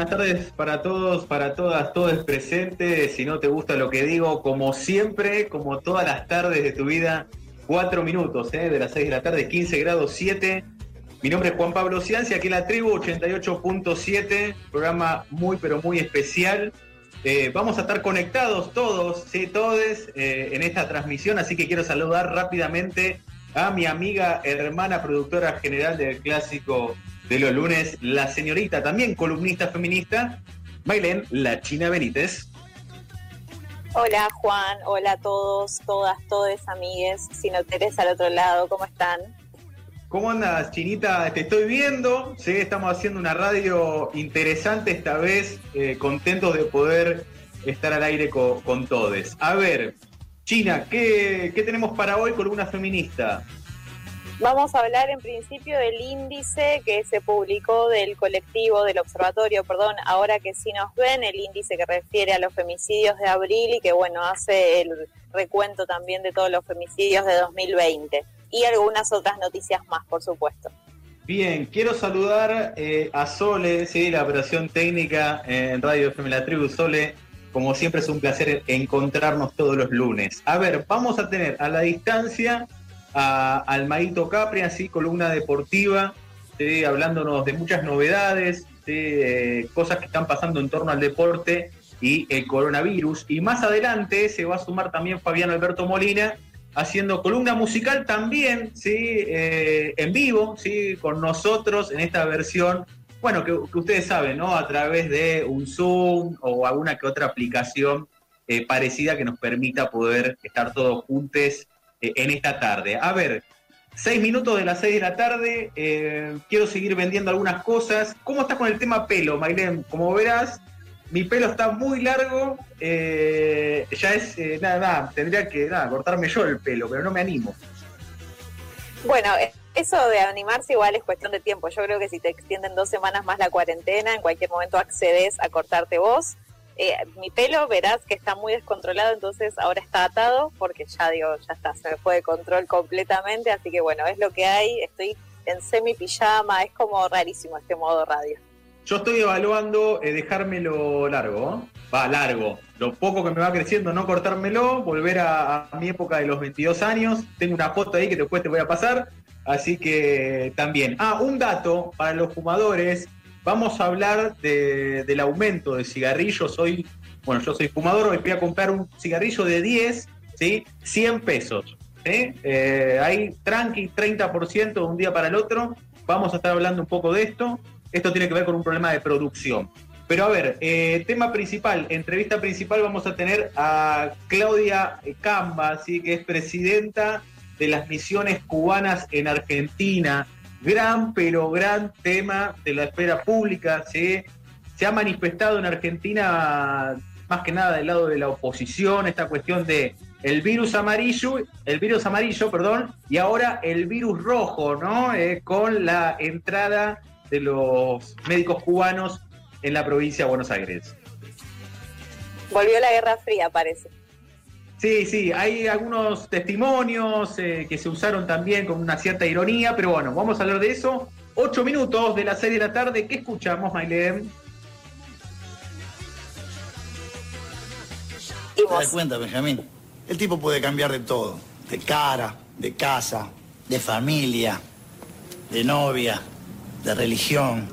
buenas tardes para todos, para todas, todos presentes. Si no te gusta lo que digo, como siempre, como todas las tardes de tu vida, cuatro minutos, ¿eh? de las 6 de la tarde, 15 grados 7. Mi nombre es Juan Pablo Ciancia, aquí en la tribu 88.7, programa muy pero muy especial. Eh, vamos a estar conectados todos, sí, todos eh, en esta transmisión, así que quiero saludar rápidamente a mi amiga, hermana, productora general del clásico de los lunes, la señorita, también columnista feminista, Mailén La China Benítez. Hola Juan, hola a todos, todas, todes, amigues, si no tenés al otro lado, ¿cómo están? ¿Cómo andas, Chinita? Te estoy viendo, sí, estamos haciendo una radio interesante esta vez, eh, contentos de poder estar al aire con, con todos. A ver, China, ¿qué, ¿qué tenemos para hoy, columna feminista? Vamos a hablar en principio del índice que se publicó del colectivo, del observatorio, perdón, ahora que sí nos ven, el índice que refiere a los femicidios de abril y que bueno, hace el recuento también de todos los femicidios de 2020 y algunas otras noticias más, por supuesto. Bien, quiero saludar eh, a Sole, sí, la operación técnica en Radio FM La Tribu. Sole, como siempre es un placer encontrarnos todos los lunes. A ver, vamos a tener a la distancia a Almaito Capri, así columna deportiva, hablándonos de muchas novedades, de cosas que están pasando en torno al deporte y el coronavirus. Y más adelante se va a sumar también Fabián Alberto Molina, haciendo columna musical también, ¿sí? Eh, en vivo, ¿sí? con nosotros en esta versión, bueno, que, ustedes saben, ¿no? A través de un Zoom o alguna que otra aplicación eh, parecida que nos permita poder estar todos juntos eh, en esta tarde. A ver, seis minutos de las seis de la tarde, eh, quiero seguir vendiendo algunas cosas. ¿Cómo estás con el tema pelo, Mailén? Como verás, mi pelo está muy largo, eh, ya es, nada, nada, tendría que nada, cortarme yo el pelo, pero no me animo. Bueno, eso de animarse igual es cuestión de tiempo. Yo creo que si te extienden dos semanas más la cuarentena, en cualquier momento accedes a cortarte vos. Eh, mi pelo verás que está muy descontrolado, entonces ahora está atado porque ya digo, ya está, se me fue de control completamente, así que bueno, es lo que hay, estoy en semi pijama, es como rarísimo este modo radio. Yo estoy evaluando eh, dejármelo largo, va largo, lo poco que me va creciendo, no cortármelo, volver a, a, mi época de los 22 años, tengo una foto ahí que después te voy a pasar, así que también. Ah, un dato para los fumadores, vamos a hablar del aumento de cigarrillos. Hoy, bueno, yo soy fumador, hoy voy a comprar un cigarrillo de 10, ¿sí? 100 pesos. Eh, hay tranqui, 30% de un día para el otro. Vamos a estar hablando un poco de esto. Esto tiene que ver con un problema de producción. Pero a ver, eh, tema principal, entrevista principal, vamos a tener a Claudia Camba, ¿sí? que es presidenta de las misiones cubanas en Argentina gran, pero gran tema de la esfera pública. Se, se ha manifestado en Argentina más que nada del lado de la oposición, esta cuestión de el virus amarillo, el virus amarillo, perdón, y ahora el virus rojo, ¿no? Eh, con la entrada de los médicos cubanos en la provincia de Buenos Aires. Volvió la Guerra Fría, parece. Sí, sí, hay algunos testimonios eh, que se usaron también con una cierta ironía, pero bueno, vamos a hablar de eso. Ocho minutos de la serie de la tarde. ¿Qué escuchamos, Mailem? ¿Te das cuenta, Benjamín? El tipo puede cambiar de todo. De cara, de casa, de familia, de novia, de religión,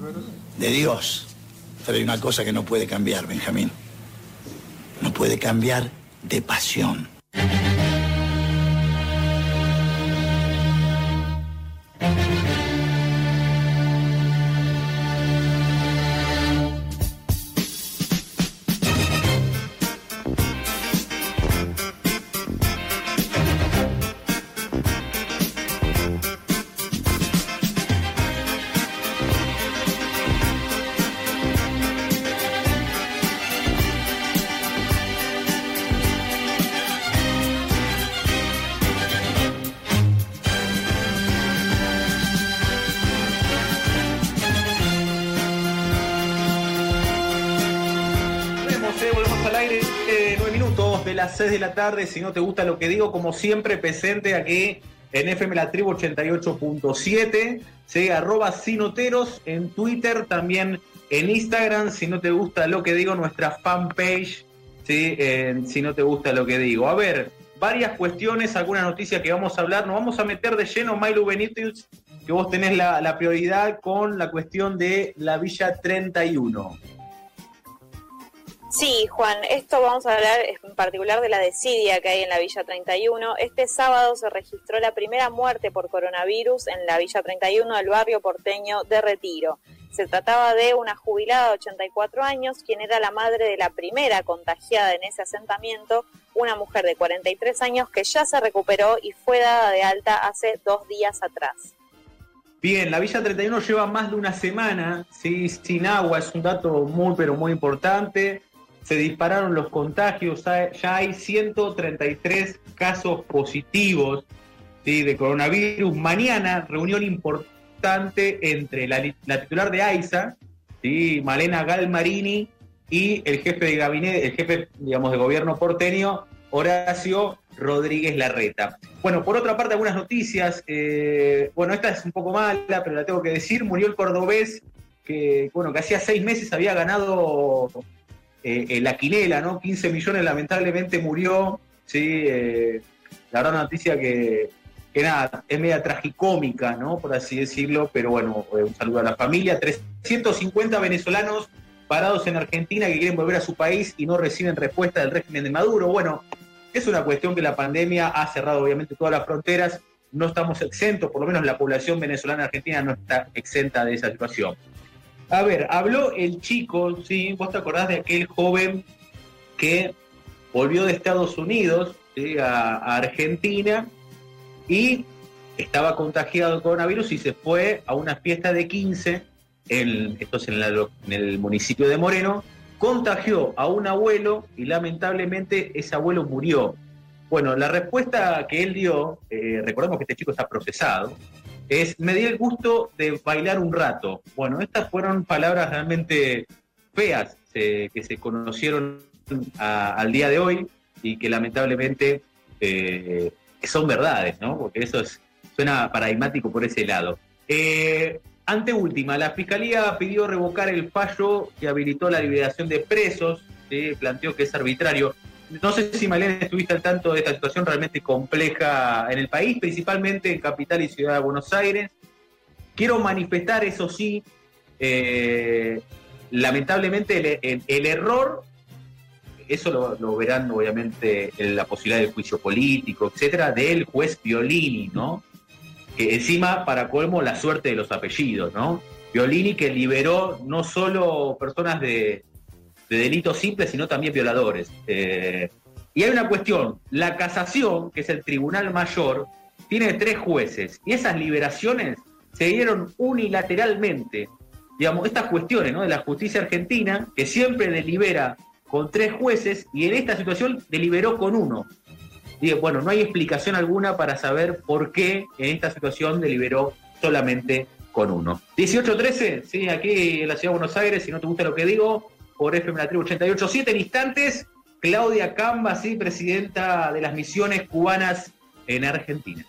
de Dios. Pero hay una cosa que no puede cambiar, Benjamín. No puede cambiar de pasión. Tarde. Si no te gusta lo que digo, como siempre, presente aquí en FM La Tribu 88.7. se Arroba Sinoteros en Twitter. También en Instagram, si no te gusta lo que digo, nuestra fanpage, ¿sí? si no te gusta lo que digo. A ver, varias cuestiones, alguna noticia que vamos a hablar. Nos vamos a meter de lleno, Milo Benítez, que vos tenés la prioridad con la cuestión de la Villa 31. Sí, Juan, esto vamos a hablar en particular de la desidia que hay en la Villa 31. Este sábado se registró la primera muerte por coronavirus en la Villa 31 del barrio porteño de Retiro. Se trataba de una jubilada de 84 años, quien era la madre de la primera contagiada en ese asentamiento, una mujer de 43 años que ya se recuperó y fue dada de alta hace dos días atrás. Bien, la Villa 31 lleva más de una semana ¿sí? sin agua, es un dato muy, pero muy importante se dispararon los contagios, ya hay 133 casos positivos de coronavirus. Mañana, reunión importante entre la, titular de AISA, ¿sí? Malena Galmarini, y el jefe de gabinete, el jefe, digamos, de gobierno porteño, Horacio Rodríguez Larreta. Bueno, por otra parte, algunas noticias. Eh, bueno, esta es un poco mala, pero la tengo que decir. Murió el cordobés que, bueno, que hacía seis meses había ganado eh, la quinela, ¿no? 15 millones lamentablemente murió, ¿sí? Eh, la verdad noticia que, que nada, es media tragicómica, ¿no? Por así decirlo, pero bueno, eh, un saludo a la familia. 350 venezolanos parados en Argentina que quieren volver a su país y no reciben respuesta del régimen de Maduro. Bueno, es una cuestión que la pandemia ha cerrado obviamente todas las fronteras, no estamos exentos, por lo menos la población venezolana argentina no está exenta de esa situación. A ver, habló el chico, sí, vos te acordás de aquel joven que volvió de Estados Unidos a, Argentina y estaba contagiado de coronavirus y se fue a una fiesta de 15, en, esto es en, el municipio de Moreno, contagió a un abuelo y lamentablemente ese abuelo murió. Bueno, la respuesta que él dio, eh, recordemos que este chico está procesado, es me di el gusto de bailar un rato. Bueno, estas fueron palabras realmente feas que se conocieron al día de hoy y que lamentablemente eh, son verdades, ¿no? Porque eso es, suena paradigmático por ese lado. Eh, ante última, la Fiscalía pidió revocar el fallo que habilitó la liberación de presos, planteó que es arbitrario. No sé si Malena estuviste al tanto de esta situación realmente compleja en el país, principalmente en Capital y Ciudad de Buenos Aires. Quiero manifestar, eso sí, eh, lamentablemente el, error, eso lo, verán obviamente en la posibilidad del juicio político, etcétera, del juez Violini, ¿no? Que encima, para colmo, la suerte de los apellidos, ¿no? Violini que liberó no solo personas de, de delitos simples, sino también violadores. Eh, y hay una cuestión, la casación, que es el tribunal mayor, tiene tres jueces y esas liberaciones se dieron unilateralmente. Digamos, estas cuestiones ¿no? de la justicia argentina, que siempre delibera con tres jueces y en esta situación deliberó con uno. Y bueno, no hay explicación alguna para saber por qué en esta situación deliberó solamente con uno. 18-13, sí, aquí en la ciudad de Buenos Aires, si no te gusta lo que digo, por FM La Tribu 88.7. En instantes, Claudia Camba, sí, presidenta de las misiones cubanas en Argentina.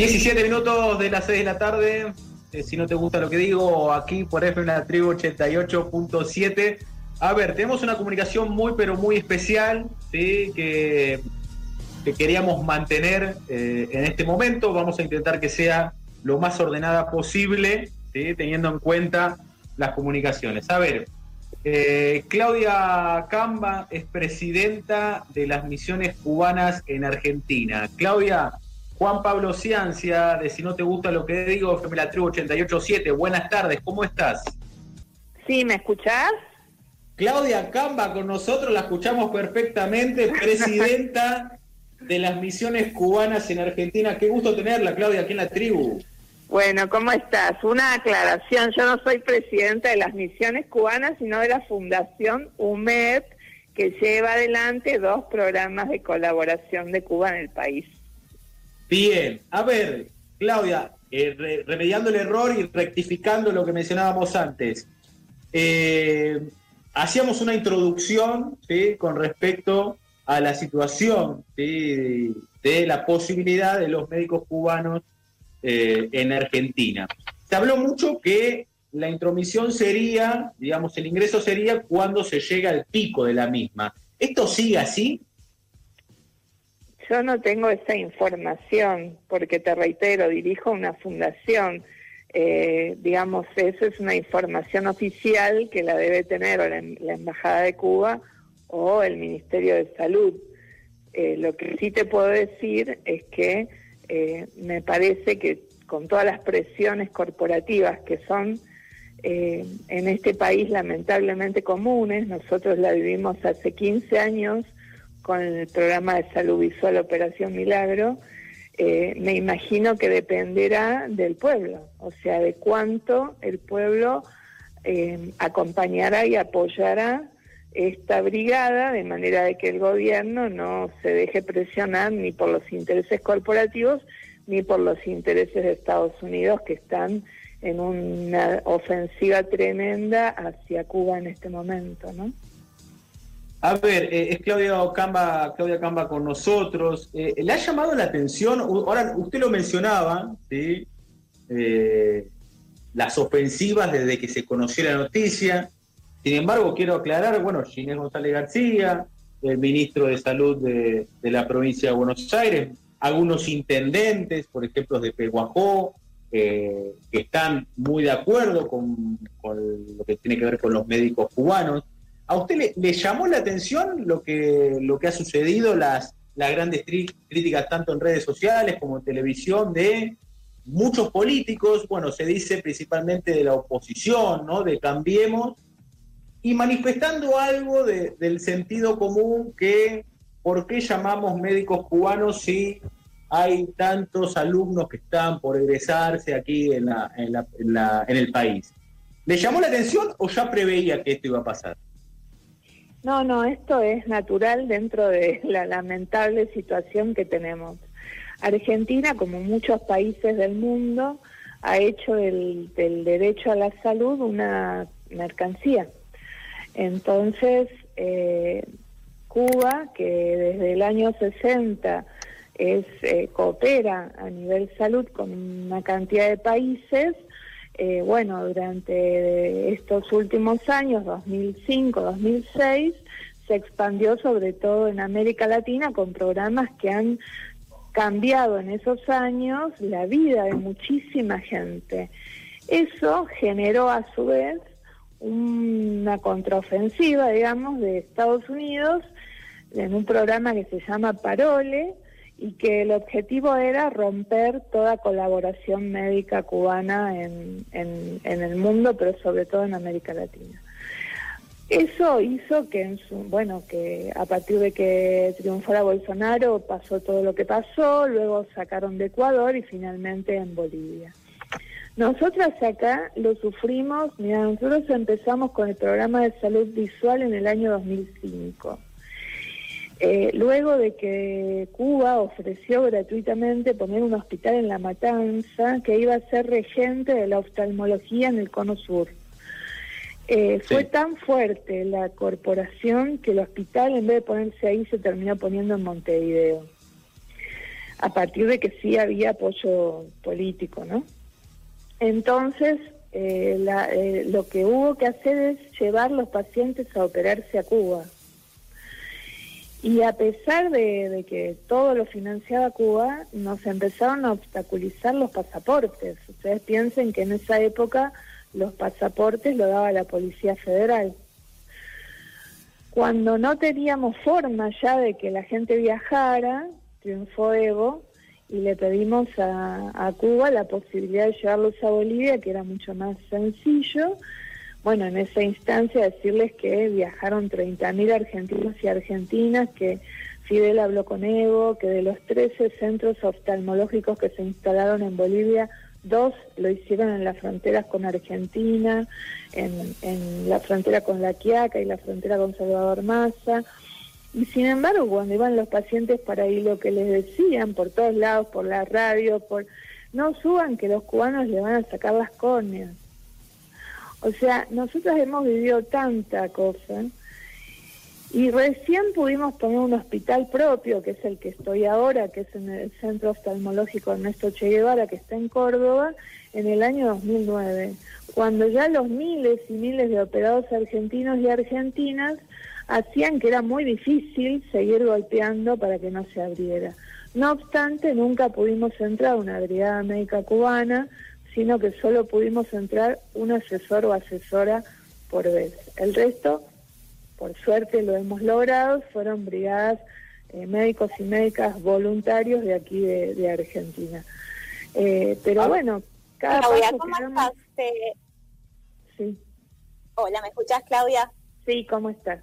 17 minutos de las 6 de la tarde. Eh, si no te gusta lo que digo, aquí por FM La Tribu 88.7. A ver, tenemos una comunicación muy, pero muy especial, ¿sí? que, que queríamos mantener eh, en este momento. Vamos a intentar que sea lo más ordenada posible, ¿sí? teniendo en cuenta las comunicaciones. A ver, eh, Claudia Camba es presidenta de las misiones cubanas en Argentina. Claudia, Juan Pablo Ciancia, de Si no te gusta lo que digo, FM La Tribu 887. Buenas tardes, ¿cómo estás? Sí, ¿me escuchás? Claudia Camba con nosotros, la escuchamos perfectamente, presidenta de las misiones cubanas en Argentina. Qué gusto tenerla, Claudia, aquí en la tribu. Bueno, ¿cómo estás? Una aclaración, yo no soy presidenta de las misiones cubanas, sino de la Fundación UMED, que lleva adelante dos programas de colaboración de Cuba en el país. Bien, a ver, Claudia, eh, remediando el error y rectificando lo que mencionábamos antes. Eh, hacíamos una introducción con respecto a la situación de la posibilidad de los médicos cubanos eh, en Argentina. Se habló mucho que la intromisión sería, digamos, el ingreso sería cuando se llega al pico de la misma. ¿Esto sigue así? Yo no tengo esa información porque te reitero, dirijo una fundación. Eh, digamos, eso es una información oficial que la debe tener la, Embajada de Cuba o el Ministerio de Salud. Eh, lo que sí te puedo decir es que eh, me parece que con todas las presiones corporativas que son en este país lamentablemente comunes, nosotros la vivimos hace 15 años con el programa de salud visual Operación Milagro, eh, me imagino que dependerá del pueblo, o sea, de cuánto el pueblo eh, acompañará y apoyará esta brigada de manera de que el gobierno no se deje presionar ni por los intereses corporativos ni por los intereses de Estados Unidos que están en una ofensiva tremenda hacia Cuba en este momento, ¿no? A ver, eh, es Claudia Camba, Claudia Camba con nosotros. Eh, ¿Le ha llamado la atención, ahora usted lo mencionaba, ¿sí? Eh, las ofensivas desde que se conoció la noticia? Sin embargo, quiero aclarar, bueno, Ginés González García, el ministro de Salud de, la provincia de Buenos Aires, algunos intendentes, por ejemplo, de Peguajó, que están muy de acuerdo con lo que tiene que ver con los médicos cubanos. ¿A usted le, llamó la atención lo que, lo ha sucedido, las, grandes críticas tanto en redes sociales como en televisión de muchos políticos, bueno, se dice principalmente de la oposición, ¿no? De Cambiemos, y manifestando algo del sentido común que, ¿por qué llamamos médicos cubanos si hay tantos alumnos que están por egresarse aquí en el país? ¿Le llamó la atención o ya preveía que esto iba a pasar? No, no, esto es natural dentro de la lamentable situación que tenemos. Argentina, como muchos países del mundo, ha hecho del, derecho a la salud una mercancía. Entonces, eh, Cuba, que desde el año 60 es, eh, coopera a nivel salud con una cantidad de países, eh, bueno, durante estos últimos años, 2005, 2006, se expandió sobre todo en América Latina con programas que han cambiado en esos años la vida de muchísima gente. Eso generó a su vez una contraofensiva, digamos, de Estados Unidos en un programa que se llama Parole, y que el objetivo era romper toda colaboración médica cubana en, en, el mundo, pero sobre todo en América Latina. Eso hizo que, en su, bueno, que a partir de que triunfara Bolsonaro pasó todo lo que pasó, luego sacaron de Ecuador y finalmente en Bolivia. Nosotras acá lo sufrimos, mira, nosotros empezamos con el programa de salud visual en el año 2005 Eh, luego de que Cuba ofreció gratuitamente poner un hospital en La Matanza que iba a ser regente de la oftalmología en el Cono Sur. Eh, fue tan fuerte la corporación que el hospital en vez de ponerse ahí se terminó poniendo en Montevideo. A partir de que sí había apoyo político, ¿no? Entonces, eh, eh, lo que hubo que hacer es llevar los pacientes a operarse a Cuba. Y a pesar de, que todo lo financiaba Cuba, nos empezaron a obstaculizar los pasaportes. Ustedes piensen que en esa época los pasaportes lo daba la Policía Federal. Cuando no teníamos forma ya de que la gente viajara, triunfó Evo y le pedimos a, Cuba la posibilidad de llevarlos a Bolivia, que era mucho más sencillo. Bueno, en esa instancia decirles que viajaron 30.000 argentinos y argentinas, que Fidel habló con Evo, que de los 13 centros oftalmológicos que se instalaron en Bolivia, dos lo hicieron en las fronteras con Argentina, en, la frontera con La Quiaca y la frontera con Salvador Massa. Y sin embargo, cuando iban los pacientes para ahí, lo que les decían por todos lados, por la radio, por no suban que los cubanos le van a sacar las córneas. O sea, nosotros hemos vivido tanta cosa y recién pudimos poner un hospital propio, que es el que estoy ahora, que es en el Centro Oftalmológico Ernesto Che Guevara, que está en Córdoba, en el año 2009, cuando ya los miles y miles de operados argentinos y argentinas hacían que era muy difícil seguir golpeando para que no se abriera. No obstante, nunca pudimos entrar una brigada médica cubana, sino que solo pudimos entrar un asesor o asesora por vez. El resto, por suerte lo hemos logrado, fueron brigadas eh, médicos y médicas voluntarios de aquí de, Argentina. Eh, pero ah. bueno, cada Claudia, ¿cómo estás? Sí. Hola, ¿me escuchás, Claudia? Sí, ¿cómo estás?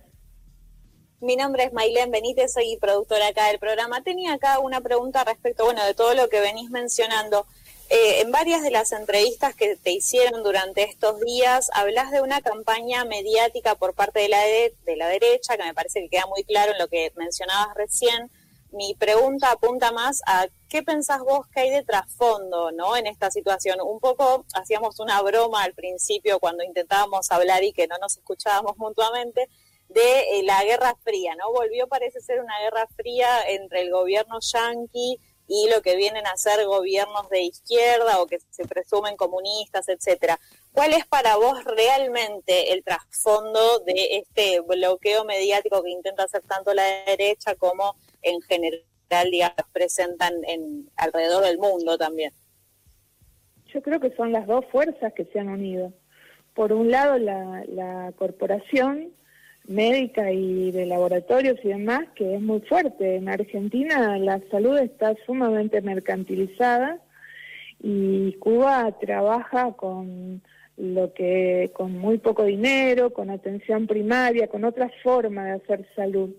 Mi nombre es Mailén Benítez, soy productora acá del programa. Tenía acá una pregunta respecto, bueno, de todo lo que venís mencionando. Eh, en varias de las entrevistas que te hicieron durante estos días, hablas de una campaña mediática por parte de la, de, la derecha, que me parece que queda muy claro en lo que mencionabas recién. Mi pregunta apunta más a qué pensás vos que hay de trasfondo ¿no? en esta situación. Un poco hacíamos una broma al principio cuando intentábamos hablar y que no nos escuchábamos mutuamente, de eh, la Guerra Fría, ¿no? Volvió, parece ser, una guerra fría entre el gobierno yanqui y lo que vienen a ser gobiernos de izquierda o que se presumen comunistas, etcétera. ¿Cuál es para vos realmente el trasfondo de este bloqueo mediático que intenta hacer tanto la derecha como en general, digamos, presentan en alrededor del mundo también? Yo creo que son las dos fuerzas que se han unido. Por un lado, la, la corporación médica y de laboratorios y demás, que es muy fuerte. En Argentina la salud está sumamente mercantilizada y Cuba trabaja con lo que con muy poco dinero, con atención primaria, con otra forma de hacer salud.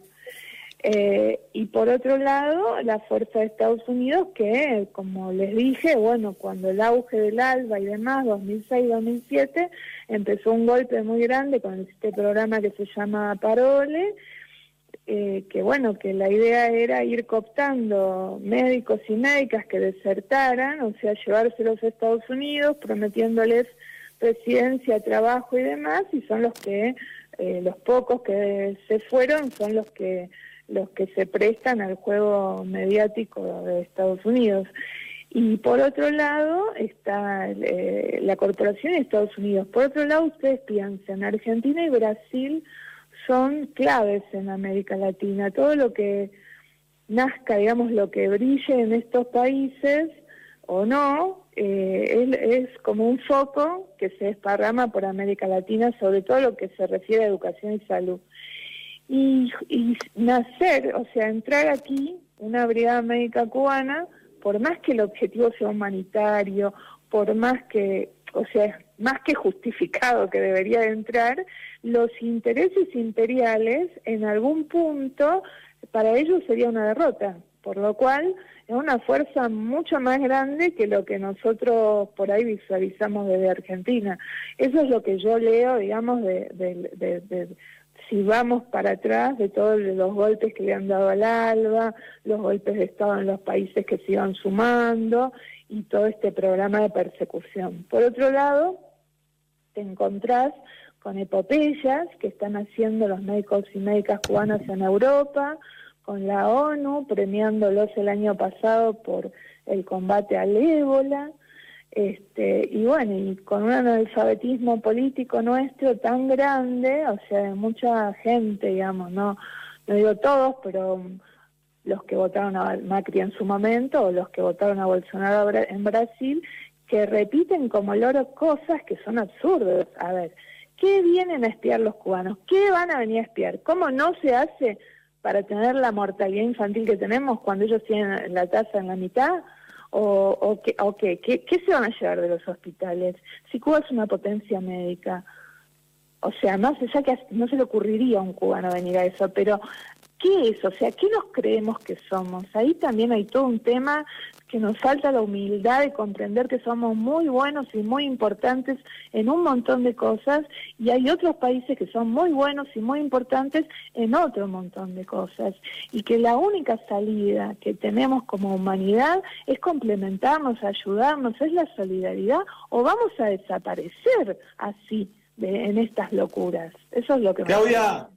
Eh, y por otro lado, la fuerza de Estados Unidos, que, como les dije, bueno, cuando el auge del ALBA y demás, 2006-2007, empezó un golpe muy grande con este programa que se llama Parole, eh, que bueno, que la idea era ir cooptando médicos y médicas que desertaran, o sea, llevárselos a Estados Unidos, prometiéndoles residencia, trabajo y demás, y son los que, eh, los pocos que se fueron, son los que los que se prestan al juego mediático de Estados Unidos. Y por otro lado está eh, la corporación de Estados Unidos. Por otro lado, ustedes piensan, Argentina y Brasil son claves en América Latina. Todo lo que nazca, digamos, lo que brille en estos países o no, eh, es, es, como un foco que se desparrama por América Latina, sobre todo lo que se refiere a educación y salud. Y, nacer, o sea, entrar aquí, una brigada médica cubana, por más que el objetivo sea humanitario, por más que, o sea, más que justificado que debería de entrar, los intereses imperiales en algún punto para ellos sería una derrota, por lo cual es una fuerza mucho más grande que lo que nosotros por ahí visualizamos desde Argentina. Eso es lo que yo leo, digamos, de, de si vamos para atrás de todos los golpes que le han dado al ALBA, los golpes de Estado en los países que se iban sumando y todo este programa de persecución. Por otro lado, te encontrás con epopeyas que están haciendo los médicos y médicas cubanas en Europa, con la ONU premiándolos el año pasado por el combate al ébola, este, y bueno, y con un analfabetismo político nuestro tan grande, o sea, de mucha gente, digamos, no, no digo todos, pero los que votaron a Macri en su momento o los que votaron a Bolsonaro en Brasil, que repiten como loro cosas que son absurdas. A ver, ¿qué vienen a espiar los cubanos? ¿Qué van a venir a espiar? ¿Cómo no se hace para tener la mortalidad infantil que tenemos cuando ellos tienen la tasa en la mitad? O, o, qué, o qué, qué, se van a llevar de los hospitales? Si Cuba es una potencia médica, o sea, sé, ya que no se le ocurriría a un cubano venir a eso, pero ¿qué es? O sea, ¿qué nos creemos que somos? Ahí también hay todo un tema que nos falta la humildad de comprender que somos muy buenos y muy importantes en un montón de cosas y hay otros países que son muy buenos y muy importantes en otro montón de cosas. Y que la única salida que tenemos como humanidad es complementarnos, ayudarnos, es la solidaridad o vamos a desaparecer así en estas locuras. Eso es lo que... Claudia,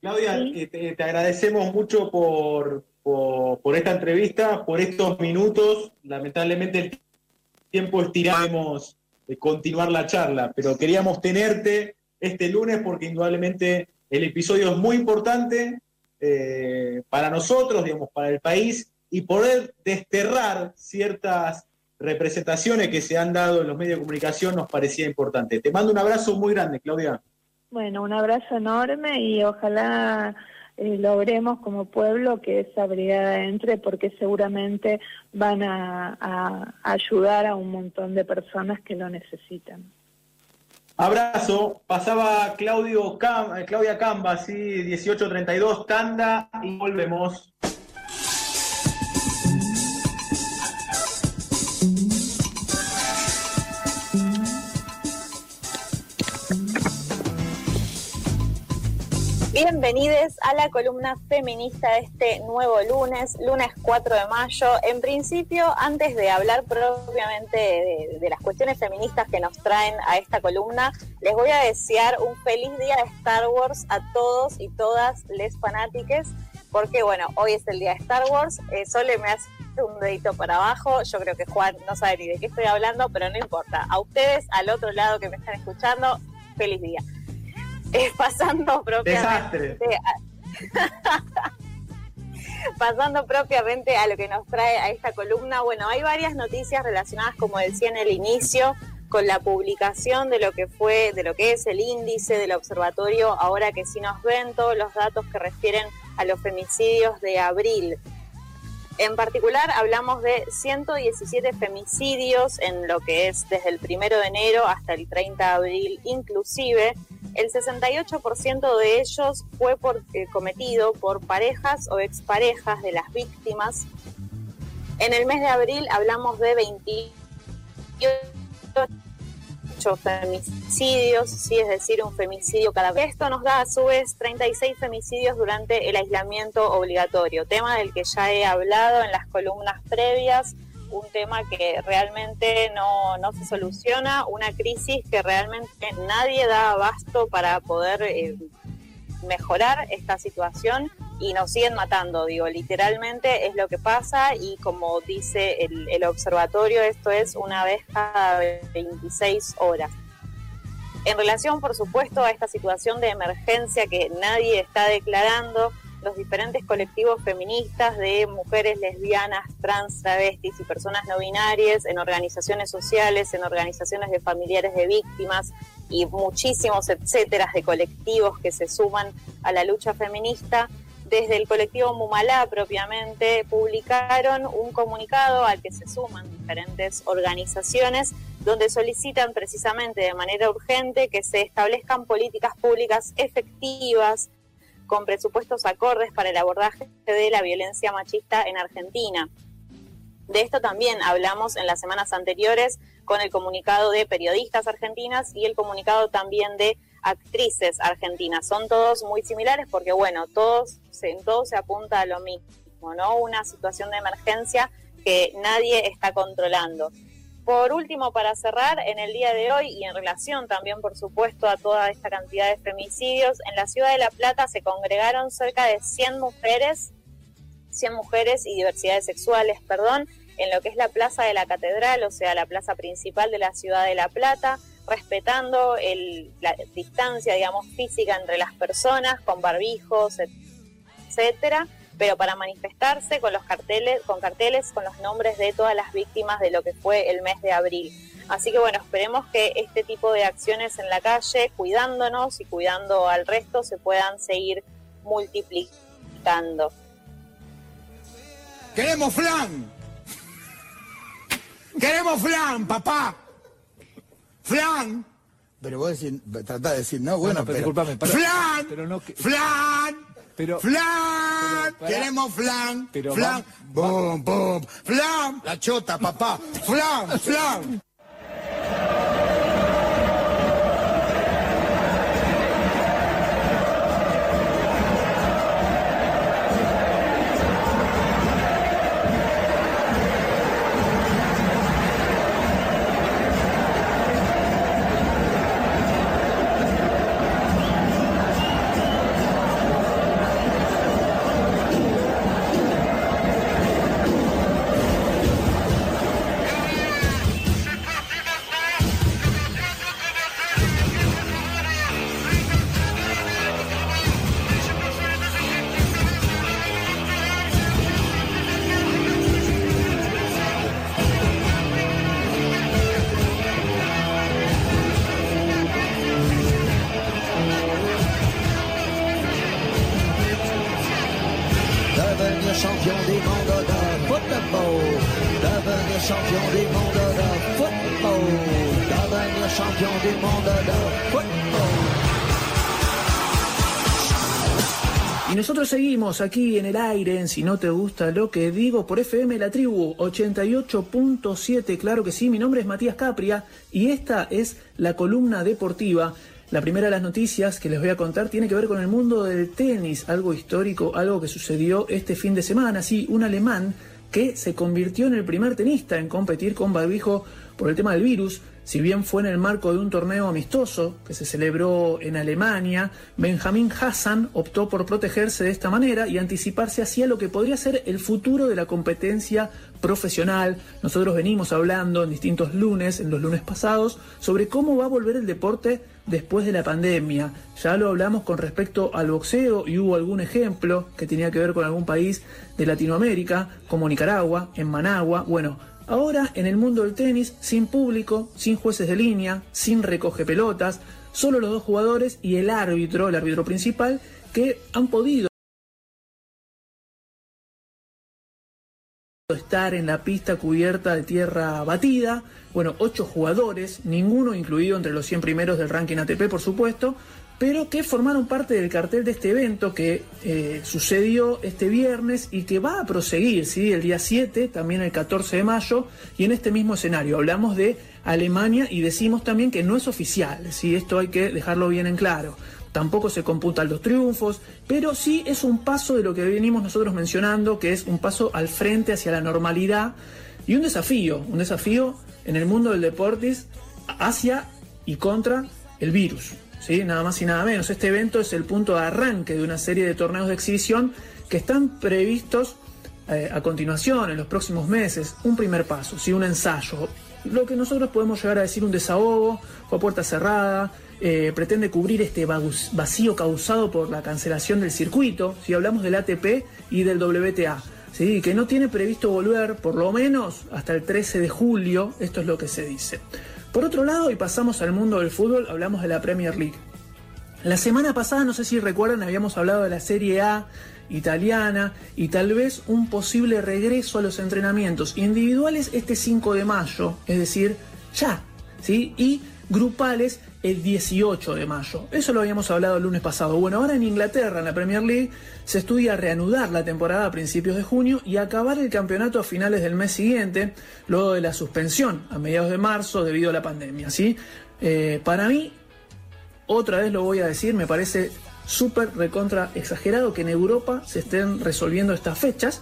Claudia, eh, te agradecemos mucho por por, esta entrevista, por estos minutos. Lamentablemente el tiempo estiramos de continuar la charla, pero queríamos tenerte este lunes porque indudablemente el episodio es muy importante eh, para nosotros, digamos, para el país y poder desterrar ciertas representaciones que se han dado en los medios de comunicación nos parecía importante. Te mando un abrazo muy grande, Claudia. Bueno, un abrazo enorme y ojalá eh, logremos como pueblo que esa brigada entre porque seguramente van a, ayudar a un montón de personas que lo necesitan. Abrazo. Pasaba Claudio eh, Claudia Camba, sí, 1832, tanda y volvemos. Bienvenidos a la columna feminista de este nuevo lunes, lunes 4 de mayo. En principio, antes de hablar propiamente de, las cuestiones feministas que nos traen a esta columna, les voy a desear un feliz día de Star Wars a todos y todas les fanátiques, porque bueno, hoy es el día de Star Wars. Eh, Sole me hace un dedito para abajo. Yo creo que Juan no sabe ni de qué estoy hablando, pero no importa. A ustedes, al otro lado que me están escuchando, feliz día. Pasando propiamente pasando propiamente a lo que nos trae a esta columna, bueno, hay varias noticias relacionadas, como decía en el inicio, con la publicación de lo que fue, de lo que es el índice del observatorio, ahora que sí nos ven todos los datos que refieren a los femicidios de abril. En particular hablamos de 117 femicidios en lo que es desde el primero de enero hasta el 30 de abril inclusive, el 68% de ellos fue eh, cometido por parejas o exparejas de las víctimas. En el mes de abril hablamos de 28 femicidios, sí, es decir, un femicidio cada vez. Esto nos da a su vez 36 femicidios durante el aislamiento obligatorio, tema del que ya he hablado en las columnas previas un tema que realmente no, no se soluciona, una crisis que realmente nadie da abasto para poder eh, mejorar esta situación y nos siguen matando, digo, literalmente es lo que pasa y como dice el, observatorio, esto es una vez cada 26 horas. En relación, por supuesto, a esta situación de emergencia que nadie está declarando, los diferentes colectivos feministas de mujeres lesbianas, trans, travestis y personas no binarias en organizaciones sociales, en organizaciones de familiares de víctimas y muchísimos etcétera de colectivos que se suman a la lucha feminista. Desde el colectivo Mumalá propiamente publicaron un comunicado al que se suman diferentes organizaciones donde solicitan precisamente de manera urgente que se establezcan políticas públicas efectivas con presupuestos acordes para el abordaje de la violencia machista en Argentina. De esto también hablamos en las semanas anteriores con el comunicado de periodistas argentinas y el comunicado también de actrices argentinas. Son todos muy similares porque, bueno, todos, en todo se apunta a lo mismo, ¿no? Una situación de emergencia que nadie está controlando. Por último, para cerrar, en el día de hoy y en relación también, por supuesto, a toda esta cantidad de femicidios, en la ciudad de La Plata se congregaron cerca de 100 mujeres, 100 mujeres y diversidades sexuales, perdón, en lo que es la plaza de la catedral, o sea, la plaza principal de la ciudad de La Plata, respetando la distancia, digamos, física entre las personas, con barbijos, etcétera pero para manifestarse con los carteles, con carteles con los nombres de todas las víctimas de lo que fue el mes de abril. Así que bueno, esperemos que este tipo de acciones en la calle, cuidándonos y cuidando al resto, se puedan seguir multiplicando. Queremos flan. Queremos flan, papá. Flan. Pero vos decís, tratá de decir, no, bueno, pero, flan, pero no, flan, pero, flan, queremos flan, flan, boom, boom, flan, la chota, papá, flan, flan. Seguimos aquí en el aire en Si no te gusta lo que digo por FM La Tribu 88.7, claro que sí, mi nombre es Matías Capria y esta es la columna deportiva. La primera de las noticias que les voy a contar tiene que ver con el mundo del tenis, algo histórico, algo que sucedió este fin de semana, sí, un alemán que se convirtió en el primer tenista en competir con barbijo por el tema del virus. Si bien fue en el marco de un torneo amistoso que se celebró en Alemania, Benjamin Hassan optó por protegerse de esta manera y anticiparse hacia lo que podría ser el futuro de la competencia profesional. Nosotros venimos hablando en distintos lunes, en los lunes pasados, sobre cómo va a volver el deporte después de la pandemia. Ya lo hablamos con respecto al boxeo y hubo algún ejemplo que tenía que ver con algún país de Latinoamérica, como Nicaragua, en Managua. Bueno, Ahora, en el mundo del tenis, sin público, sin jueces de línea, sin recoge pelotas, solo los dos jugadores y el árbitro, el árbitro principal, que han podido estar en la pista cubierta de tierra batida. Bueno, ocho jugadores, ninguno incluido entre los 100 primeros del ranking ATP, por supuesto, pero que formaron parte del cartel de este evento que eh, sucedió este viernes y que va a proseguir, ¿sí? el día 7, también el 14 de mayo, y en este mismo escenario. Hablamos de Alemania y decimos también que no es oficial, ¿sí? esto hay que dejarlo bien en claro. Tampoco se computan los triunfos, pero sí es un paso de lo que venimos nosotros mencionando, que es un paso al frente hacia la normalidad y un desafío, un desafío en el mundo del deportes hacia y contra el virus. Nada más y nada menos. Este evento es el punto de arranque de una serie de torneos de exhibición que están previstos eh, a continuación, en los próximos meses. Un primer paso, ¿sí? un ensayo. Lo que nosotros podemos llegar a decir un desahogo, fue puerta cerrada, eh, pretende cubrir este vacío causado por la cancelación del circuito, si hablamos del ATP y del WTA. ¿sí? que no tiene previsto volver por lo menos hasta el 13 de julio, esto es lo que se dice. Por otro lado, y pasamos al mundo del fútbol, hablamos de la Premier League. La semana pasada, no sé si recuerdan, habíamos hablado de la Serie A italiana y tal vez un posible regreso a los entrenamientos individuales este 5 de mayo, es decir, ya, ¿sí? Y grupales el 18 de mayo. Eso lo habíamos hablado el lunes pasado. Bueno, ahora en Inglaterra, en la Premier League, se estudia reanudar la temporada a principios de junio y acabar el campeonato a finales del mes siguiente, luego de la suspensión a mediados de marzo debido a la pandemia. ¿sí? Eh, para mí, otra vez lo voy a decir, me parece súper recontra exagerado que en Europa se estén resolviendo estas fechas.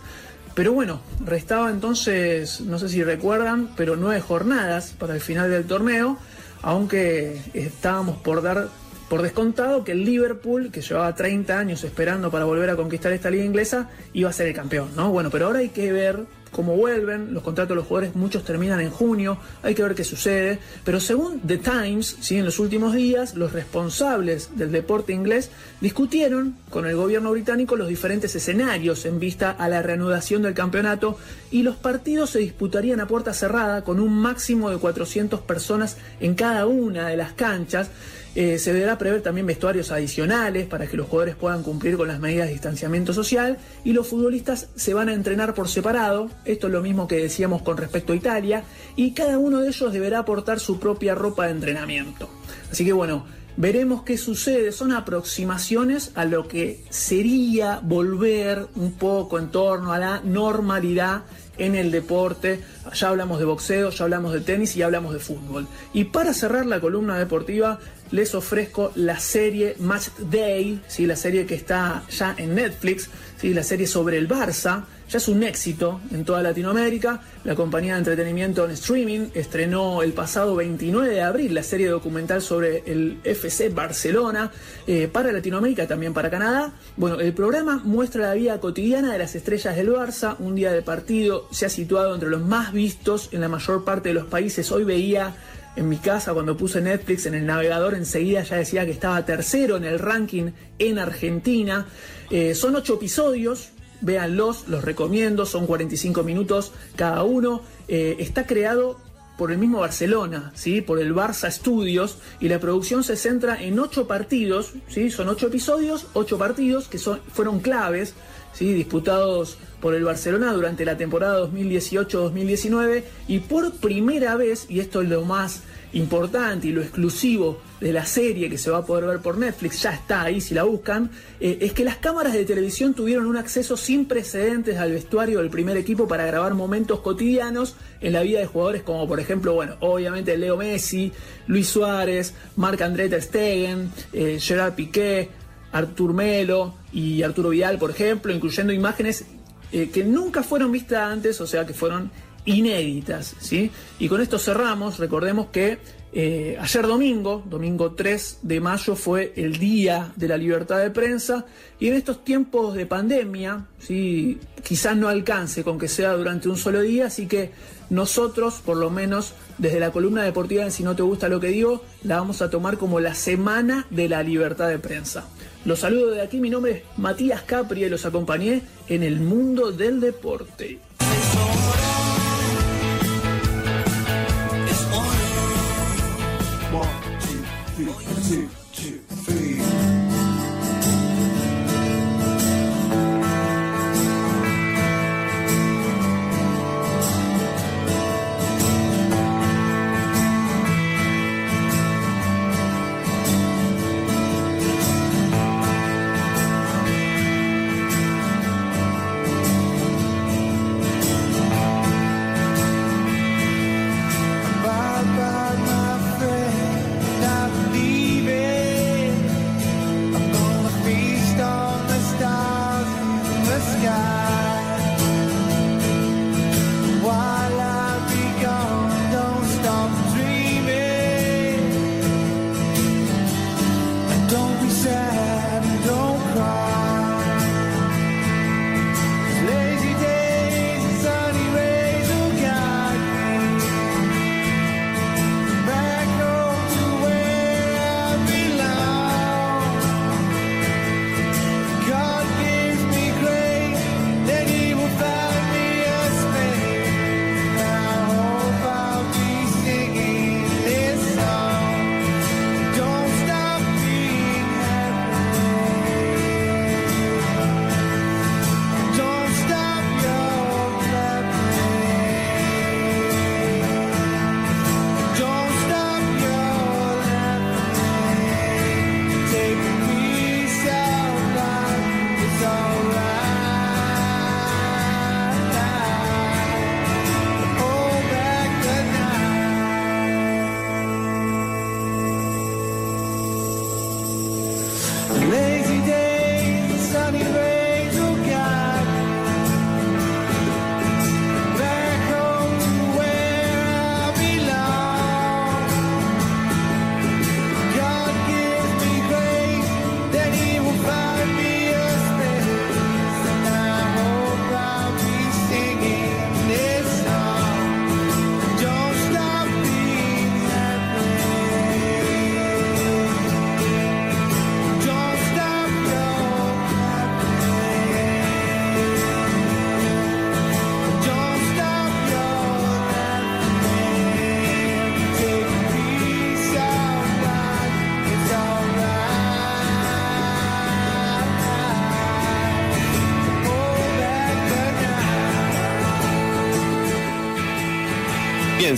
Pero bueno, restaba entonces, no sé si recuerdan, pero nueve jornadas para el final del torneo, aunque estábamos por dar por descontado que el Liverpool, que llevaba 30 años esperando para volver a conquistar esta liga inglesa, iba a ser el campeón, ¿no? Bueno, pero ahora hay que ver cómo vuelven, los contratos de los jugadores muchos terminan en junio, hay que ver qué sucede, pero según The Times, ¿sí? en los últimos días, los responsables del deporte inglés discutieron con el gobierno británico los diferentes escenarios en vista a la reanudación del campeonato y los partidos se disputarían a puerta cerrada con un máximo de 400 personas en cada una de las canchas. Eh, se deberá prever también vestuarios adicionales para que los jugadores puedan cumplir con las medidas de distanciamiento social y los futbolistas se van a entrenar por separado. Esto es lo mismo que decíamos con respecto a Italia y cada uno de ellos deberá aportar su propia ropa de entrenamiento. Así que bueno, veremos qué sucede. Son aproximaciones a lo que sería volver un poco en torno a la normalidad en el deporte. Ya hablamos de boxeo, ya hablamos de tenis y hablamos de fútbol. Y para cerrar la columna deportiva, les ofrezco la serie Match Day, ¿sí? la serie que está ya en Netflix, ¿sí? la serie sobre el Barça. Ya es un éxito en toda Latinoamérica. La compañía de entretenimiento en streaming estrenó el pasado 29 de abril la serie documental sobre el FC Barcelona eh, para Latinoamérica, también para Canadá. Bueno, el programa muestra la vida cotidiana de las estrellas del Barça. Un día de partido se ha situado entre los más vistos en la mayor parte de los países. Hoy veía en mi casa cuando puse Netflix en el navegador enseguida ya decía que estaba tercero en el ranking en Argentina. Eh, son ocho episodios, véanlos, los recomiendo, son 45 minutos cada uno. Eh, está creado por el mismo Barcelona, ¿sí? por el Barça Studios, y la producción se centra en ocho partidos, ¿sí? son ocho episodios, ocho partidos que son, fueron claves, ¿sí? disputados por el Barcelona durante la temporada 2018-2019, y por primera vez, y esto es lo más importante y lo exclusivo de la serie que se va a poder ver por Netflix, ya está ahí si la buscan, eh, es que las cámaras de televisión tuvieron un acceso sin precedentes al vestuario del primer equipo para grabar momentos cotidianos en la vida de jugadores como por ejemplo, bueno, obviamente Leo Messi, Luis Suárez, Marc-André Ter Stegen, eh, Gerard Piqué, Artur Melo y Arturo Vidal, por ejemplo, incluyendo imágenes eh, que nunca fueron vistas antes, o sea que fueron inéditas. ¿sí? Y con esto cerramos, recordemos que eh, ayer domingo, domingo 3 de mayo, fue el Día de la Libertad de Prensa y en estos tiempos de pandemia, ¿sí? quizás no alcance con que sea durante un solo día, así que nosotros, por lo menos desde la columna deportiva Si no te gusta lo que digo, la vamos a tomar como la Semana de la Libertad de Prensa. Los saludo de aquí, mi nombre es Matías Capri y los acompañé en el mundo del deporte.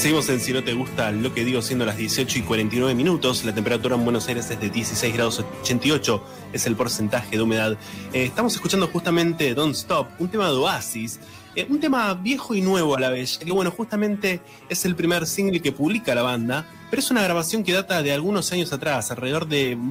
Seguimos en Si no te gusta lo que digo, siendo las 18 y 49 minutos. La temperatura en Buenos Aires es de 16 grados 88, es el porcentaje de humedad. Eh, estamos escuchando justamente Don't Stop, un tema de Oasis. Eh, un tema viejo y nuevo a la vez, que bueno, justamente es el primer single que publica la banda, pero es una grabación que data de algunos años atrás, alrededor de un,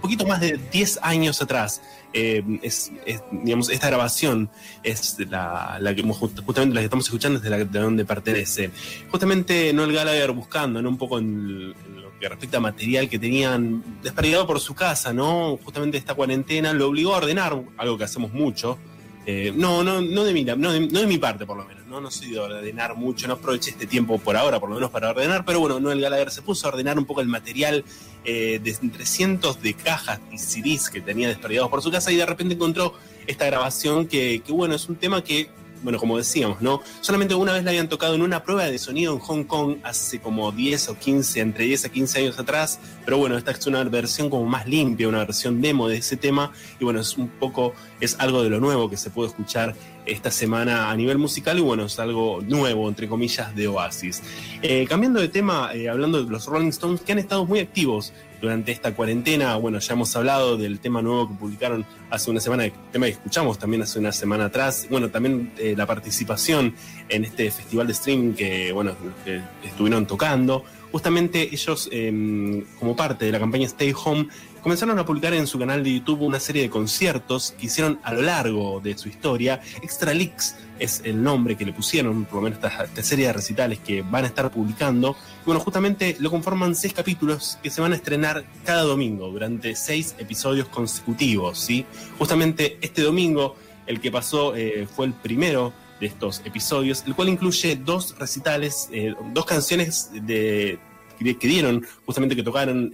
poquito más de 10 años atrás. Eh, es, digamos, esta grabación es la, que justamente la que estamos escuchando es de, la, de donde pertenece. Justamente Noel Gallagher buscando un poco en, lo que respecta a material que tenían desperdigado por su casa, ¿no? Justamente esta cuarentena lo obligó a ordenar, algo que hacemos mucho, eh, no, no, no de, mi, no, de, mi parte, por lo menos. ¿no? no soy de ordenar mucho, no aproveché este tiempo por ahora, por lo menos para ordenar, pero bueno, Noel Gallagher se puso a ordenar un poco el material eh, de entre cientos de cajas y CDs que tenía desperdigados por su casa y de repente encontró esta grabación que, que bueno, es un tema que bueno, como decíamos, ¿no? Solamente una vez la habían tocado en una prueba de sonido en Hong Kong hace como 10 o 15, entre 10 a 15 años atrás, pero bueno, esta es una versión como más limpia, una versión demo de ese tema, y bueno, es un poco, es algo de lo nuevo que se puede escuchar esta semana a nivel musical y bueno, es algo nuevo, entre comillas, de Oasis. Eh, cambiando de tema, eh, hablando de los Rolling Stones, que han estado muy activos durante esta cuarentena. Bueno, ya hemos hablado del tema nuevo que publicaron hace una semana, el tema que escuchamos también hace una semana atrás. Bueno, también eh, la participación en este festival de streaming que, bueno, que estuvieron tocando. Justamente ellos, em, como parte de la campaña Stay Home, comenzaron a publicar en su canal de YouTube una serie de conciertos que hicieron a lo largo de su historia. Extra Leaks es el nombre que le pusieron, por lo menos esta, serie de recitales que van a estar publicando. Y bueno, justamente lo conforman seis capítulos que se van a estrenar cada domingo durante seis episodios consecutivos. ¿sí? Justamente este domingo, el que pasó eh, fue el primero de estos episodios, el cual incluye dos recitales, eh, dos canciones de que dieron, justamente que tocaron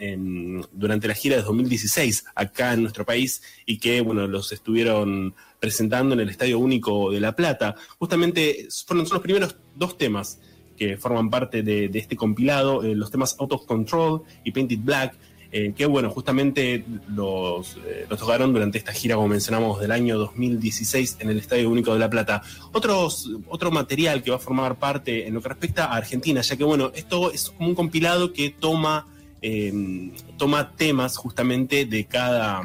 durante la gira de 2016 acá en nuestro país y que, bueno, los estuvieron presentando en el Estadio Único de La Plata. Justamente fueron son los primeros dos temas que forman parte de, este compilado, eh, los temas Out of Control y Painted Black, eh, que bueno, justamente los, eh, los, tocaron durante esta gira, como mencionamos, del año 2016 en el Estadio Único de La Plata. Otros, otro material que va a formar parte en lo que respecta a Argentina, ya que bueno, esto es como un compilado que toma, eh, toma temas justamente de cada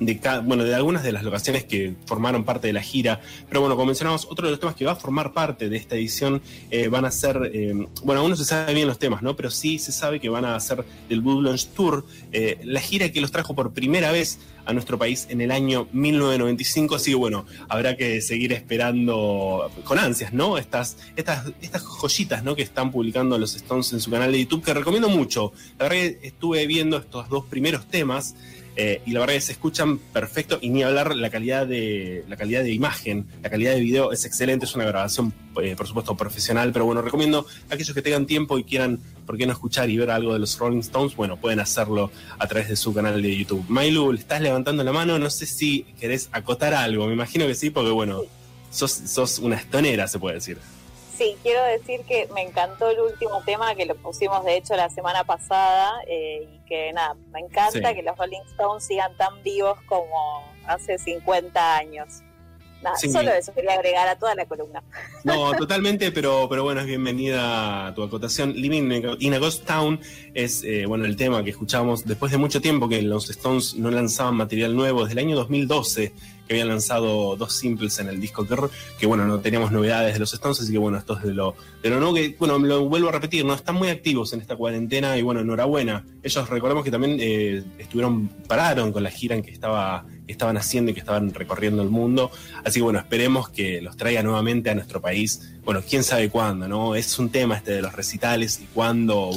de, bueno, de algunas de las locaciones que formaron parte de la gira. Pero bueno, como mencionamos, otro de los temas que va a formar parte de esta edición eh, van a ser, eh, bueno, aún no se sabe bien los temas, ¿no? Pero sí se sabe que van a ser del Blue Launch Tour, eh, la gira que los trajo por primera vez a nuestro país en el año 1995. Así que bueno, habrá que seguir esperando con ansias, ¿no? Estas, estas, estas joyitas, ¿no? Que están publicando los Stones en su canal de YouTube, que recomiendo mucho. La verdad que estuve viendo estos dos primeros temas. Eh, y la verdad es que se escuchan perfecto y ni hablar la calidad de la calidad de imagen, la calidad de video es excelente, es una grabación eh, por supuesto profesional, pero bueno, recomiendo a aquellos que tengan tiempo y quieran, ¿por qué no escuchar y ver algo de los Rolling Stones? Bueno, pueden hacerlo a través de su canal de YouTube. Mailu, estás levantando la mano, no sé si querés acotar algo, me imagino que sí, porque bueno, sos, sos una estonera, se puede decir. Sí, quiero decir que me encantó el último tema que lo pusimos de hecho la semana pasada eh, y que nada, me encanta que los Rolling Stones sigan tan vivos como hace 50 años. Nada, solo eso quería agregar a toda la columna. No, totalmente, pero, pero bueno, es bienvenida a tu acotación. Living in a Ghost Town es eh, bueno el tema que escuchamos después de mucho tiempo que los Stones no lanzaban material nuevo, desde el año 2012 que habían lanzado dos simples en el disco que, bueno, no teníamos novedades de los Stones, así que bueno, esto es de lo, de lo nuevo que, bueno, lo vuelvo a repetir, ¿no? Están muy activos en esta cuarentena y bueno, enhorabuena. Ellos recordemos que también eh, estuvieron, pararon con la gira en que estaba, estaban haciendo y que estaban recorriendo el mundo, así que bueno, esperemos que los traiga nuevamente a nuestro país, bueno, quién sabe cuándo, ¿no? Es un tema este de los recitales y cuándo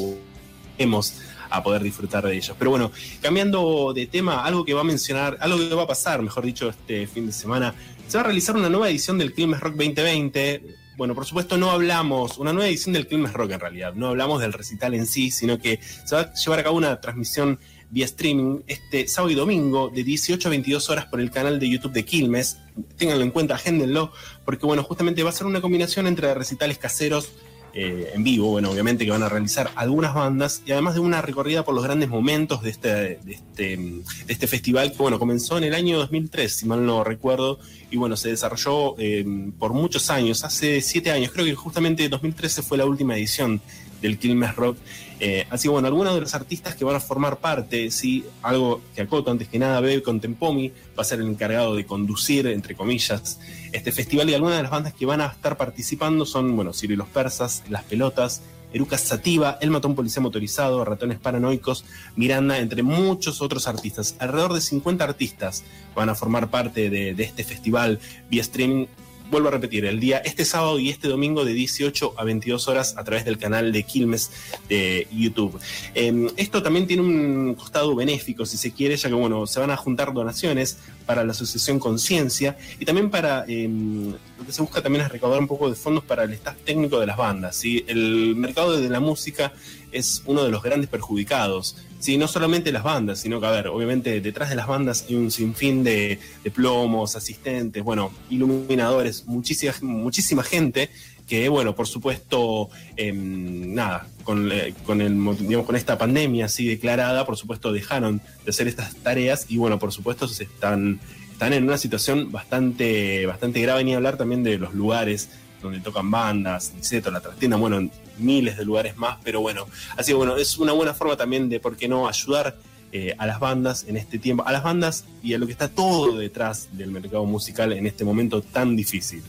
hemos a poder disfrutar de ellos. Pero bueno, cambiando de tema, algo que va a mencionar, algo que va a pasar, mejor dicho, este fin de semana, se va a realizar una nueva edición del Climes Rock 2020. Bueno, por supuesto no hablamos, una nueva edición del Climes Rock en realidad, no hablamos del recital en sí, sino que se va a llevar a cabo una transmisión vía streaming este sábado y domingo de 18 a 22 horas por el canal de YouTube de Quilmes. Ténganlo en cuenta, agéndenlo, porque bueno, justamente va a ser una combinación entre recitales caseros eh, en vivo, bueno, obviamente que van a realizar algunas bandas y además de una recorrida por los grandes momentos de este, de este, de este festival que, bueno, comenzó en el año 2003, si mal no recuerdo, y bueno, se desarrolló eh, por muchos años, hace siete años, creo que justamente 2013 fue la última edición del Quilmes Rock. Eh, así que bueno, algunos de los artistas que van a formar parte, sí, algo que acoto antes que nada, Bebe Contempomi va a ser el encargado de conducir, entre comillas, este festival y algunas de las bandas que van a estar participando son, bueno, Sirio y los Persas, Las Pelotas, Eruca Sativa, El Matón Policía Motorizado, Ratones Paranoicos, Miranda, entre muchos otros artistas. Alrededor de 50 artistas van a formar parte de, de este festival vía streaming vuelvo a repetir, el día este sábado y este domingo de 18 a 22 horas a través del canal de Quilmes de YouTube. Em, esto también tiene un costado benéfico, si se quiere, ya que bueno, se van a juntar donaciones para la Asociación Conciencia y también para em, lo que se busca también es recaudar un poco de fondos para el staff técnico de las bandas. ¿sí? El mercado de la música es uno de los grandes perjudicados. Sí, no solamente las bandas, sino que, a ver, obviamente detrás de las bandas hay un sinfín de, plomos, asistentes, bueno, iluminadores, muchísima, muchísima gente que, bueno, por supuesto, em, nada, con, eh, con, el, digamos, con esta pandemia así declarada, por supuesto, dejaron de hacer estas tareas y, bueno, por supuesto, están, están en una situación bastante, bastante grave, ni hablar también de los lugares donde tocan bandas, etc., la trastienda, bueno, miles de lugares más, pero bueno, así que bueno, es una buena forma también de, ¿por qué no?, ayudar eh, a las bandas en este tiempo, a las bandas y a lo que está todo detrás del mercado musical en este momento tan difícil.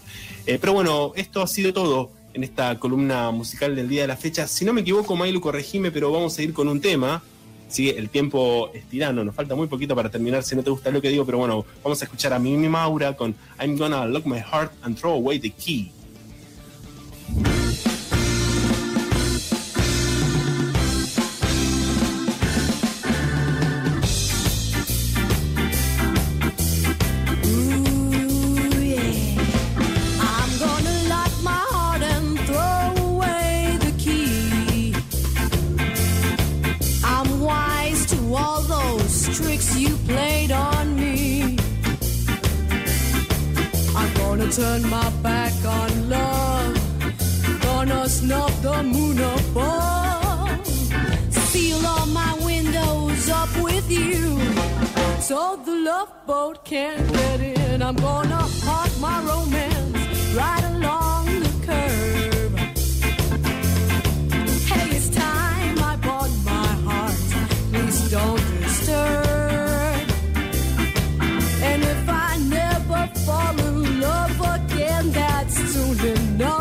Eh, pero bueno, esto ha sido todo en esta columna musical del día de la fecha. Si no me equivoco, Mailu, corregime, pero vamos a ir con un tema. Sí, el tiempo es tirano, nos falta muy poquito para terminar si no te gusta lo que digo, pero bueno, vamos a escuchar a Mimi Maura con I'm Gonna Lock My Heart and Throw Away the Key. Turn my back on love. Gonna snub the moon above. Seal all my windows up with you. So the love boat can't get in. I'm gonna park my romance right along don't disturb. And if I never fall in love again, that's soon enough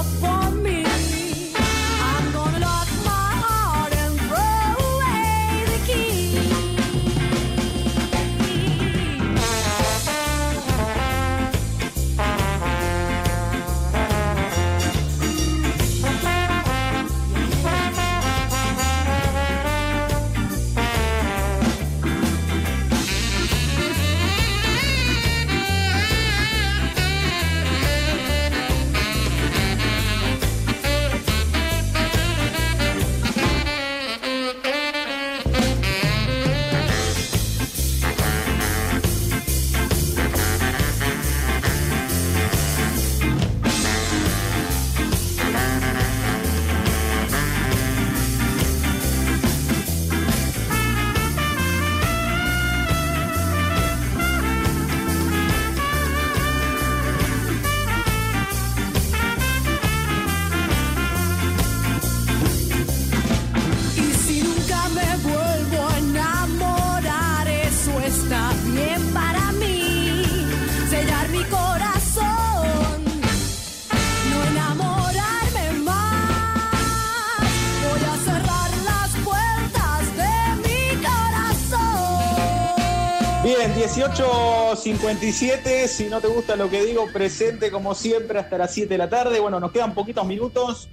18.57, si no te gusta lo que digo, presente como siempre hasta las 7 de la tarde. Bueno, nos quedan poquitos minutos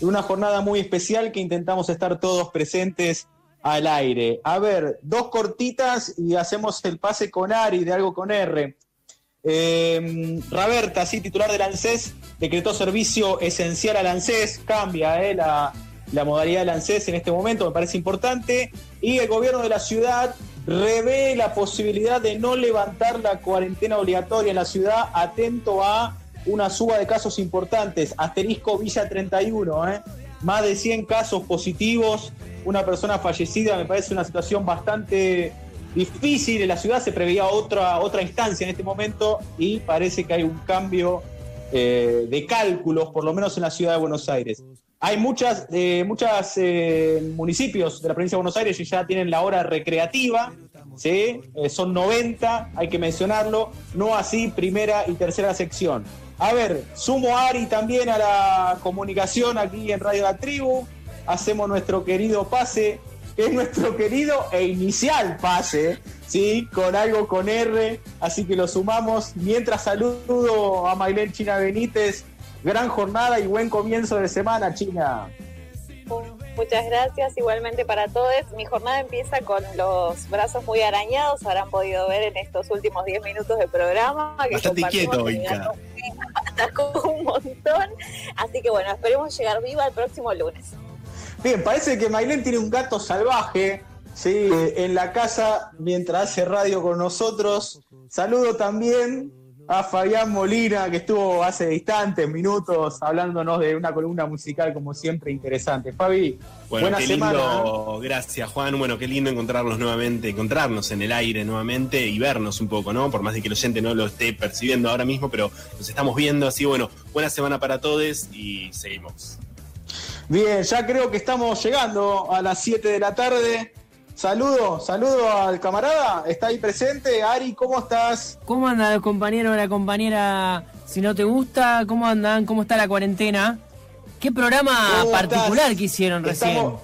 de una jornada muy especial que intentamos estar todos presentes al aire. A ver, dos cortitas y hacemos el pase con Ari de algo con R. Eh, Raberta, sí, titular del ANSES, decretó servicio esencial al ANSES, cambia eh, la, la modalidad del ANSES en este momento, me parece importante. Y el gobierno de la ciudad revé la posibilidad de no levantar la cuarentena obligatoria en la ciudad, atento a una suba de casos importantes. Asterisco Villa 31, ¿eh? más de 100 casos positivos, una persona fallecida, me parece una situación bastante difícil. En la ciudad se preveía otra, otra instancia en este momento y parece que hay un cambio eh, de cálculos, por lo menos en la ciudad de Buenos Aires. Hay muchas, eh, muchas eh, municipios de la provincia de Buenos Aires que ya tienen la hora recreativa, ¿sí? Eh, son 90, hay que mencionarlo, no así primera y tercera sección. A ver, sumo a Ari también a la comunicación aquí en Radio La Tribu, hacemos nuestro querido pase, que es nuestro querido e inicial pase, ¿sí? Con algo con R, así que lo sumamos. Mientras saludo a Maylén China Benítez, gran jornada y buen comienzo de semana, China. Muchas gracias, igualmente para todos. Mi jornada empieza con los brazos muy arañados, habrán podido ver en estos últimos 10 minutos de programa. Que Bastante quieto, gato. Atacó un montón, así que bueno, esperemos llegar viva el próximo lunes. Bien, parece que Maylén tiene un gato salvaje, sí, en la casa mientras hace radio con nosotros. Saludo también a Fabián Molina, que estuvo hace instantes, minutos, hablándonos de una columna musical como siempre interesante. Fabi, Bueno, buena qué semana. lindo, gracias Juan. Bueno, qué lindo encontrarnos nuevamente, encontrarnos en el aire nuevamente y vernos un poco, ¿no? Por más de que el oyente no lo esté percibiendo ahora mismo, pero nos estamos viendo. Así bueno, buena semana para todos y seguimos. Bien, ya creo que estamos llegando a las 7 de la tarde. Saludo, saludo al camarada, está ahí presente. Ari, ¿cómo estás? ¿Cómo anda el compañero o la compañera? Si no te gusta, ¿cómo andan? ¿Cómo está la cuarentena? ¿Qué programa ¿Cómo particular estás? que hicieron recién? Estamos,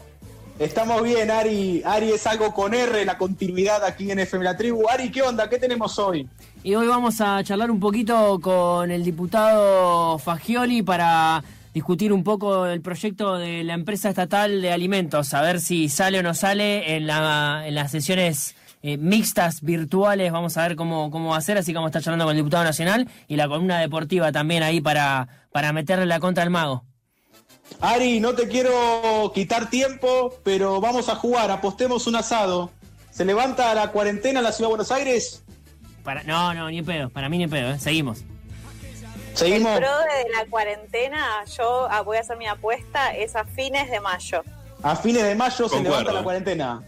estamos bien, Ari. Ari es algo con R, la continuidad aquí en FM La Tribu. Ari, ¿qué onda? ¿Qué tenemos hoy? Y hoy vamos a charlar un poquito con el diputado Fagioli para discutir un poco el proyecto de la empresa estatal de alimentos, a ver si sale o no sale en, la, en las sesiones eh, mixtas virtuales, vamos a ver cómo, cómo va a ser, así a estar charlando con el diputado nacional y la columna deportiva también ahí para, para meterle la contra al mago. Ari, no te quiero quitar tiempo, pero vamos a jugar. Apostemos un asado. ¿Se levanta la cuarentena en la ciudad de Buenos Aires? Para, no, no, ni pedo, para mí ni pedo, ¿eh? seguimos. Seguimos. El pro de la cuarentena, yo ah, voy a hacer mi apuesta, es a fines de mayo. A fines de mayo se levanta la cuarentena.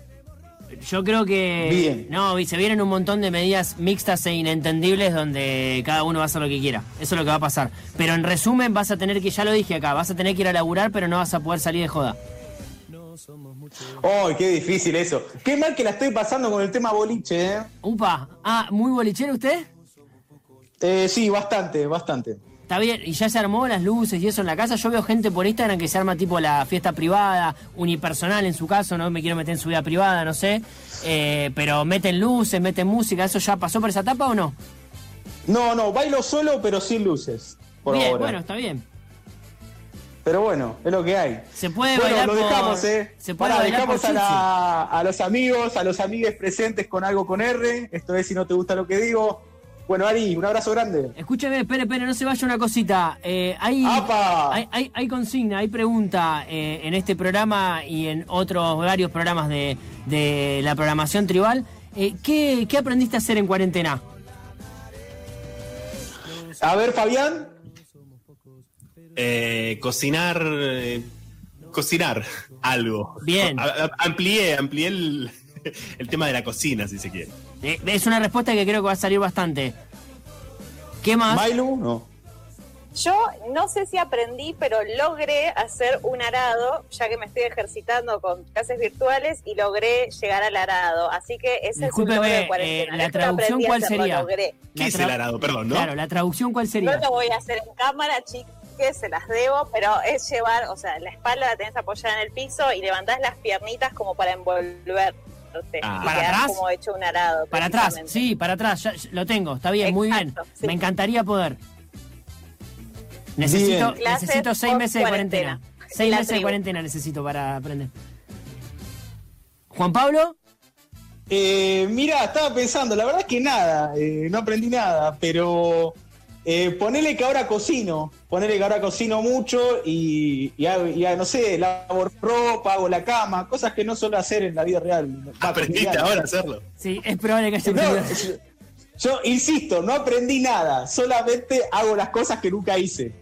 Yo creo que. Bien. No, y se vienen un montón de medidas mixtas e inentendibles donde cada uno va a hacer lo que quiera. Eso es lo que va a pasar. Pero en resumen, vas a tener que, ya lo dije acá, vas a tener que ir a laburar, pero no vas a poder salir de joda. ¡Ay, qué difícil eso! Qué mal que la estoy pasando con el tema boliche, ¿eh? Upa, ah, ¿muy bolichero usted? Eh, sí, bastante, bastante. Está bien, y ya se armó las luces y eso en la casa. Yo veo gente por Instagram que se arma tipo la fiesta privada, unipersonal en su caso, no me quiero meter en su vida privada, no sé. Eh, pero meten luces, meten música, ¿eso ya pasó por esa etapa o no? No, no, bailo solo, pero sin luces. Por bien, ahora. bueno, está bien. Pero bueno, es lo que hay. Se puede Bueno, bailar lo por- dejamos, ¿eh? Se puede bailar dejamos por a, la- a los amigos, a los amigues presentes con algo con R. Esto es si no te gusta lo que digo. Bueno, Ari, un abrazo grande. Escúcheme, espere, espere, no se vaya una cosita. Eh, hay, ¡Apa! hay, hay, hay consigna, hay pregunta eh, en este programa y en otros varios programas de, de la programación tribal. Eh, ¿qué, ¿Qué aprendiste a hacer en cuarentena? A ver, Fabián. Eh, cocinar. eh, cocinar algo. Bien. A- a- amplié, amplié el, el tema de la cocina, si se quiere. Eh, es una respuesta que creo que va a salir bastante. ¿Qué más? Mailu, no. Yo no sé si aprendí, pero logré hacer un arado, ya que me estoy ejercitando con clases virtuales y logré llegar al arado. Así que ese es un logro de eh, cuarentena. la traducción cuál hacerlo, sería? logré. ¿Qué La es el arado? Perdón, ¿no? Claro, la traducción cuál No sería. lo voy a hacer en cámara, chiques, se las debo, pero es llevar, o sea, la espalda la tenés apoyada en el piso y levantás las piernitas como para Ah. ¿Para atrás? como hecho un arado. Para atrás, sí, para atrás, ya- ya lo tengo, está bien, muy bien. Sí. Me encantaría poder. Necesito, Bien. Clases necesito seis meses de cuarentena. cuarentena. Seis La meses de cuarentena necesito para aprender. Juan Pablo, Eh, mira, estaba pensando, la verdad es que nada, eh, no aprendí nada, pero eh, ponele que ahora cocino, ponele que ahora cocino mucho y, y no sé, lavo ropa, hago la cama, cosas que no suelo hacer en la vida real. Aprendiste ahora a hacerlo. sí, es probable que haya No, aprendido. yo insisto, no aprendí nada, solamente hago las cosas que nunca hice.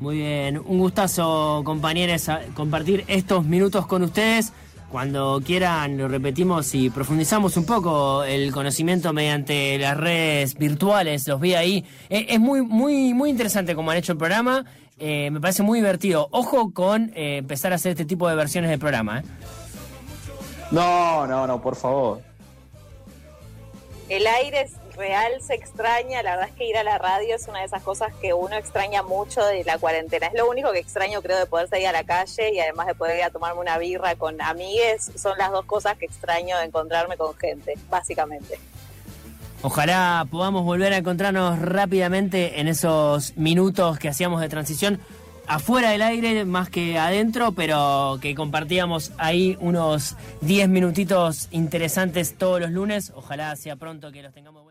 Muy bien, un gustazo, compañeros, compartir estos minutos con ustedes. Cuando quieran, lo repetimos y profundizamos un poco el conocimiento mediante las redes virtuales. Los vi ahí. Eh, es muy, muy, muy interesante como han hecho el programa. Eh, me parece muy divertido. Ojo con eh, empezar a hacer este tipo de versiones del programa. ¿eh? No, no, no, por favor. El aire es real, se extraña. La verdad es que ir a la radio es una de esas cosas que uno extraña mucho de la cuarentena. Es lo único que extraño, creo, de poder salir a la calle y además de poder ir a tomarme una birra con amigues. Son las dos cosas que extraño de encontrarme con gente, básicamente. Ojalá podamos volver a encontrarnos rápidamente en esos minutos que hacíamos de transición afuera del aire más que adentro, pero que compartíamos ahí unos 10 minutitos interesantes todos los lunes. Ojalá sea pronto que los tengamos.